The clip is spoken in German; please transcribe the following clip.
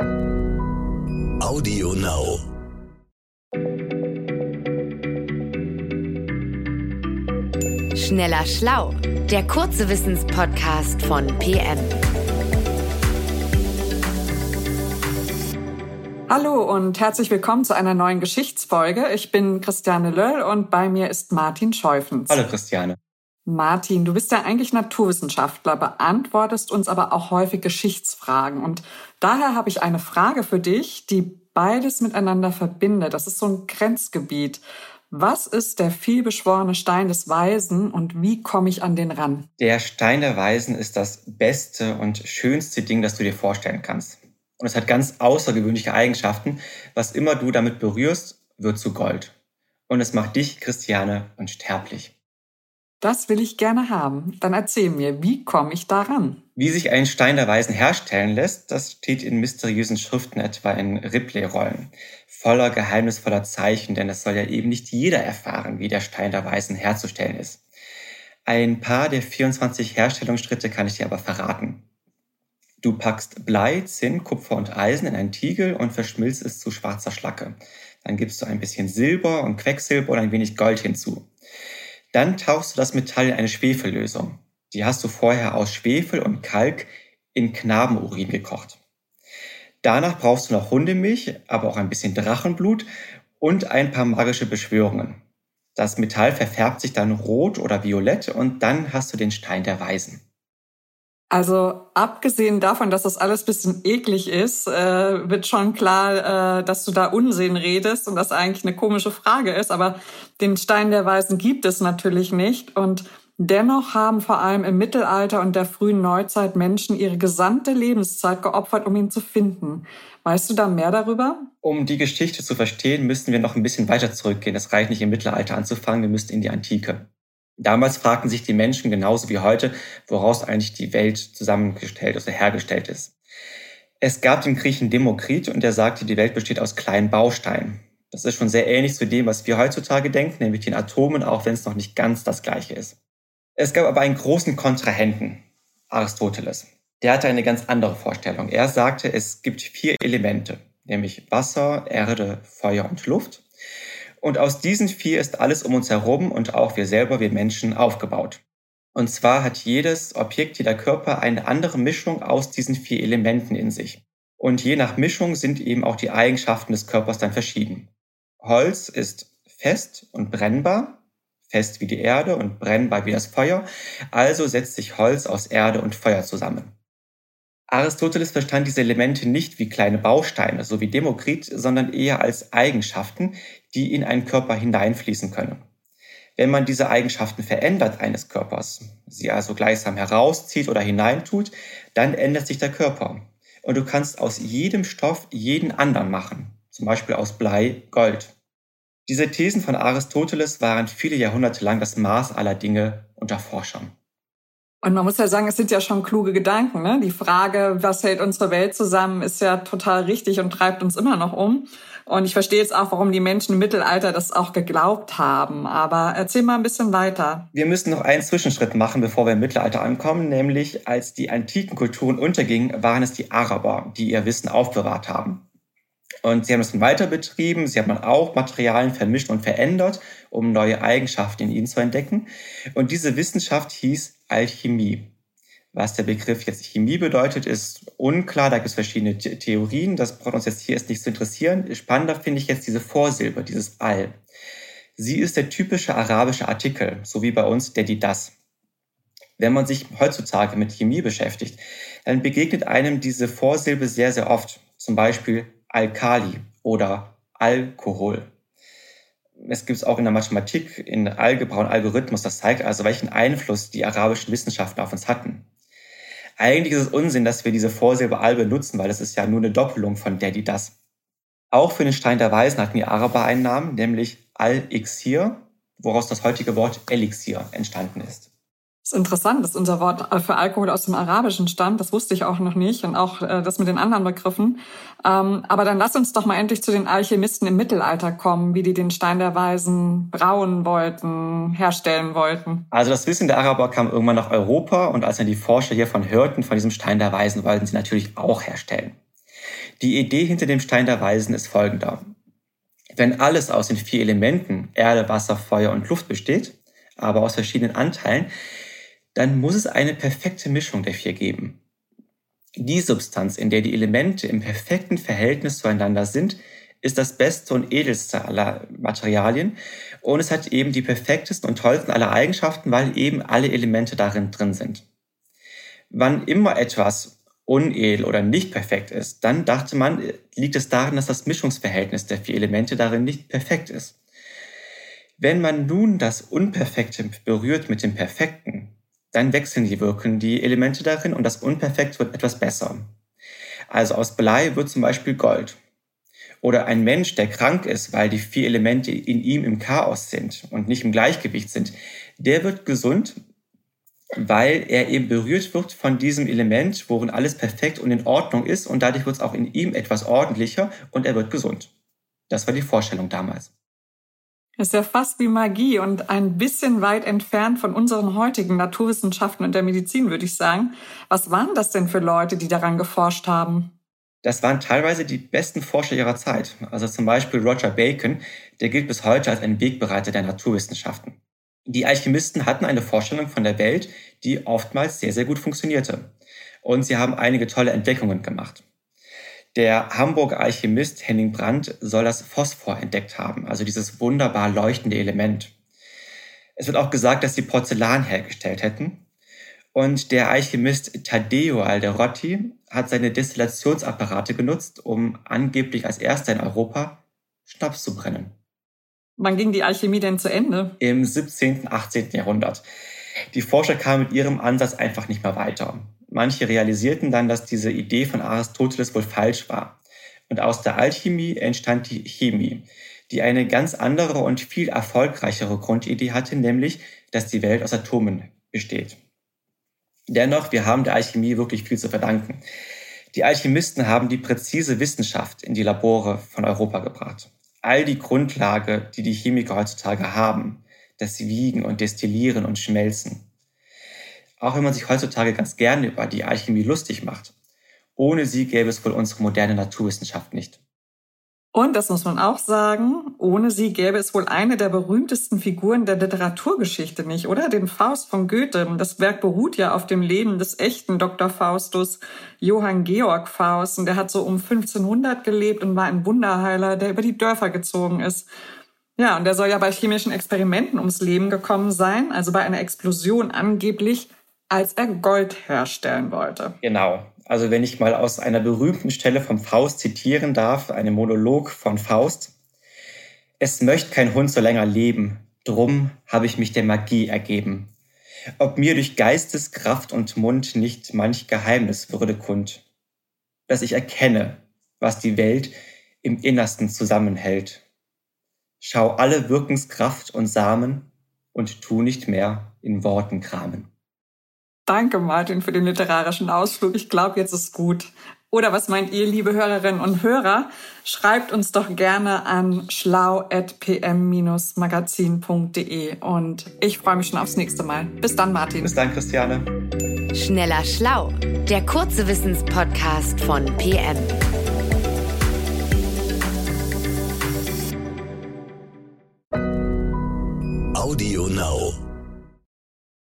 Audio Now. Schneller Schlau, der kurze Wissenspodcast von PM. Hallo und herzlich willkommen zu einer neuen Geschichtsfolge. Ich bin Christiane Löll und bei mir ist Martin Scheufens. Hallo Christiane. Martin, du bist ja eigentlich Naturwissenschaftler, beantwortest uns aber auch häufig Geschichtsfragen. Und daher habe ich eine Frage für dich, die beides miteinander verbindet. Das ist so ein Grenzgebiet. Was ist der vielbeschworene Stein des Weisen und wie komme ich an den ran? Der Stein der Weisen ist das beste und schönste Ding, das du dir vorstellen kannst. Und es hat ganz außergewöhnliche Eigenschaften. Was immer du damit berührst, wird zu Gold. Und es macht dich, Christiane, unsterblich. Das will ich gerne haben. Dann erzähl mir, wie komme ich daran? Wie sich ein Stein der Weisen herstellen lässt, das steht in mysteriösen Schriften etwa in Ripley-Rollen. Voller geheimnisvoller Zeichen, denn es soll ja eben nicht jeder erfahren, wie der Stein der Weisen herzustellen ist. Ein paar der 24 Herstellungsschritte kann ich dir aber verraten. Du packst Blei, Zinn, Kupfer und Eisen in einen Tiegel und verschmilzt es zu schwarzer Schlacke. Dann gibst du ein bisschen Silber und Quecksilber und ein wenig Gold hinzu. Dann tauchst du das Metall in eine Schwefellösung. Die hast du vorher aus Schwefel und Kalk in Knabenurin gekocht. Danach brauchst du noch Hundemilch, aber auch ein bisschen Drachenblut und ein paar magische Beschwörungen. Das Metall verfärbt sich dann rot oder violett und dann hast du den Stein der Weisen. Also abgesehen davon, dass das alles bisschen eklig ist, äh, wird schon klar, äh, dass du da Unsinn redest und das eigentlich eine komische Frage ist. Aber den Stein der Weisen gibt es natürlich nicht. Und dennoch haben vor allem im Mittelalter und der frühen Neuzeit Menschen ihre gesamte Lebenszeit geopfert, um ihn zu finden. Weißt du da mehr darüber? Um die Geschichte zu verstehen, müssen wir noch ein bisschen weiter zurückgehen. Es reicht nicht im Mittelalter anzufangen, wir müssen in die Antike. Damals fragten sich die Menschen genauso wie heute, woraus eigentlich die Welt zusammengestellt, also hergestellt ist. Es gab den Griechen Demokrit und der sagte, die Welt besteht aus kleinen Bausteinen. Das ist schon sehr ähnlich zu dem, was wir heutzutage denken, nämlich den Atomen, auch wenn es noch nicht ganz das gleiche ist. Es gab aber einen großen Kontrahenten, Aristoteles. Der hatte eine ganz andere Vorstellung. Er sagte, es gibt vier Elemente, nämlich Wasser, Erde, Feuer und Luft. Und aus diesen vier ist alles um uns herum und auch wir selber, wir Menschen, aufgebaut. Und zwar hat jedes Objekt, jeder Körper eine andere Mischung aus diesen vier Elementen in sich. Und je nach Mischung sind eben auch die Eigenschaften des Körpers dann verschieden. Holz ist fest und brennbar, fest wie die Erde und brennbar wie das Feuer, also setzt sich Holz aus Erde und Feuer zusammen. Aristoteles verstand diese Elemente nicht wie kleine Bausteine, so wie Demokrit, sondern eher als Eigenschaften, die in einen Körper hineinfließen können. Wenn man diese Eigenschaften verändert eines Körpers, sie also gleichsam herauszieht oder hineintut, dann ändert sich der Körper. Und du kannst aus jedem Stoff jeden anderen machen, zum Beispiel aus Blei Gold. Diese Thesen von Aristoteles waren viele Jahrhunderte lang das Maß aller Dinge unter Forschern. Und man muss ja sagen, es sind ja schon kluge Gedanken. Ne? Die Frage, was hält unsere Welt zusammen, ist ja total richtig und treibt uns immer noch um. Und ich verstehe jetzt auch, warum die Menschen im Mittelalter das auch geglaubt haben. Aber erzähl mal ein bisschen weiter. Wir müssen noch einen Zwischenschritt machen, bevor wir im Mittelalter ankommen. Nämlich, als die antiken Kulturen untergingen, waren es die Araber, die ihr Wissen aufbewahrt haben. Und sie haben es dann weiter betrieben. Sie haben auch Materialien vermischt und verändert, um neue Eigenschaften in ihnen zu entdecken. Und diese Wissenschaft hieß Alchemie. Was der Begriff jetzt Chemie bedeutet, ist unklar. Da gibt es verschiedene Theorien. Das braucht uns jetzt hier erst nicht zu interessieren. Spannender finde ich jetzt diese Vorsilbe, dieses Al. Sie ist der typische arabische Artikel, so wie bei uns der die das. Wenn man sich heutzutage mit Chemie beschäftigt, dann begegnet einem diese Vorsilbe sehr, sehr oft. Zum Beispiel Alkali oder Alkohol es gibt es auch in der Mathematik, in Algebra und Algorithmus. Das zeigt also, welchen Einfluss die arabischen Wissenschaften auf uns hatten. Eigentlich ist es Unsinn, dass wir diese Vorsilbe Al benutzen, weil das ist ja nur eine Doppelung von der, die das. Auch für den Stein der Weisen hatten die Araber einen Namen, nämlich Al-Ixir, woraus das heutige Wort Elixier entstanden ist. Das ist interessant, dass unser Wort für Alkohol aus dem Arabischen stammt. Das wusste ich auch noch nicht und auch äh, das mit den anderen Begriffen. Ähm, aber dann lass uns doch mal endlich zu den Alchemisten im Mittelalter kommen, wie die den Stein der Weisen brauen wollten, herstellen wollten. Also das Wissen der Araber kam irgendwann nach Europa und als dann die Forscher hiervon hörten, von diesem Stein der Weisen, wollten sie natürlich auch herstellen. Die Idee hinter dem Stein der Weisen ist folgender. Wenn alles aus den vier Elementen Erde, Wasser, Feuer und Luft besteht, aber aus verschiedenen Anteilen, dann muss es eine perfekte Mischung der vier geben. Die Substanz, in der die Elemente im perfekten Verhältnis zueinander sind, ist das beste und edelste aller Materialien und es hat eben die perfektesten und tollsten aller Eigenschaften, weil eben alle Elemente darin drin sind. Wann immer etwas unedel oder nicht perfekt ist, dann dachte man, liegt es daran, dass das Mischungsverhältnis der vier Elemente darin nicht perfekt ist. Wenn man nun das Unperfekte berührt mit dem Perfekten, dann wechseln die Wirken die Elemente darin und das Unperfekt wird etwas besser. Also aus Blei wird zum Beispiel Gold. Oder ein Mensch, der krank ist, weil die vier Elemente in ihm im Chaos sind und nicht im Gleichgewicht sind, der wird gesund, weil er eben berührt wird von diesem Element, worin alles perfekt und in Ordnung ist und dadurch wird es auch in ihm etwas ordentlicher und er wird gesund. Das war die Vorstellung damals. Das ist ja fast wie Magie und ein bisschen weit entfernt von unseren heutigen Naturwissenschaften und der Medizin, würde ich sagen. Was waren das denn für Leute, die daran geforscht haben? Das waren teilweise die besten Forscher ihrer Zeit. Also zum Beispiel Roger Bacon, der gilt bis heute als ein Wegbereiter der Naturwissenschaften. Die Alchemisten hatten eine Vorstellung von der Welt, die oftmals sehr, sehr gut funktionierte. Und sie haben einige tolle Entdeckungen gemacht. Der Hamburger Alchemist Henning Brandt soll das Phosphor entdeckt haben, also dieses wunderbar leuchtende Element. Es wird auch gesagt, dass sie Porzellan hergestellt hätten. Und der Alchemist Taddeo Alderotti hat seine Destillationsapparate genutzt, um angeblich als erster in Europa Schnaps zu brennen. Wann ging die Alchemie denn zu Ende? Im 17., 18. Jahrhundert. Die Forscher kamen mit ihrem Ansatz einfach nicht mehr weiter. Manche realisierten dann, dass diese Idee von Aristoteles wohl falsch war. Und aus der Alchemie entstand die Chemie, die eine ganz andere und viel erfolgreichere Grundidee hatte, nämlich, dass die Welt aus Atomen besteht. Dennoch, wir haben der Alchemie wirklich viel zu verdanken. Die Alchemisten haben die präzise Wissenschaft in die Labore von Europa gebracht. All die Grundlage, die die Chemiker heutzutage haben, das Wiegen und Destillieren und Schmelzen, auch wenn man sich heutzutage ganz gerne über die Alchemie lustig macht. Ohne sie gäbe es wohl unsere moderne Naturwissenschaft nicht. Und das muss man auch sagen, ohne sie gäbe es wohl eine der berühmtesten Figuren der Literaturgeschichte nicht, oder? Den Faust von Goethe. Das Werk beruht ja auf dem Leben des echten Dr. Faustus, Johann Georg Faust. Und der hat so um 1500 gelebt und war ein Wunderheiler, der über die Dörfer gezogen ist. Ja, und der soll ja bei chemischen Experimenten ums Leben gekommen sein, also bei einer Explosion angeblich als er Gold herstellen wollte. Genau. Also wenn ich mal aus einer berühmten Stelle vom Faust zitieren darf, einem Monolog von Faust. Es möchte kein Hund so länger leben, drum habe ich mich der Magie ergeben. Ob mir durch Geisteskraft und Mund nicht manch Geheimnis würde kund, dass ich erkenne, was die Welt im Innersten zusammenhält. Schau alle Wirkenskraft und Samen und tu nicht mehr in Worten kramen. Danke, Martin, für den literarischen Ausflug. Ich glaube, jetzt ist gut. Oder was meint ihr, liebe Hörerinnen und Hörer? Schreibt uns doch gerne an schlau.pm-magazin.de und ich freue mich schon aufs nächste Mal. Bis dann, Martin. Bis dann, Christiane. Schneller Schlau, der kurze Wissenspodcast von PM.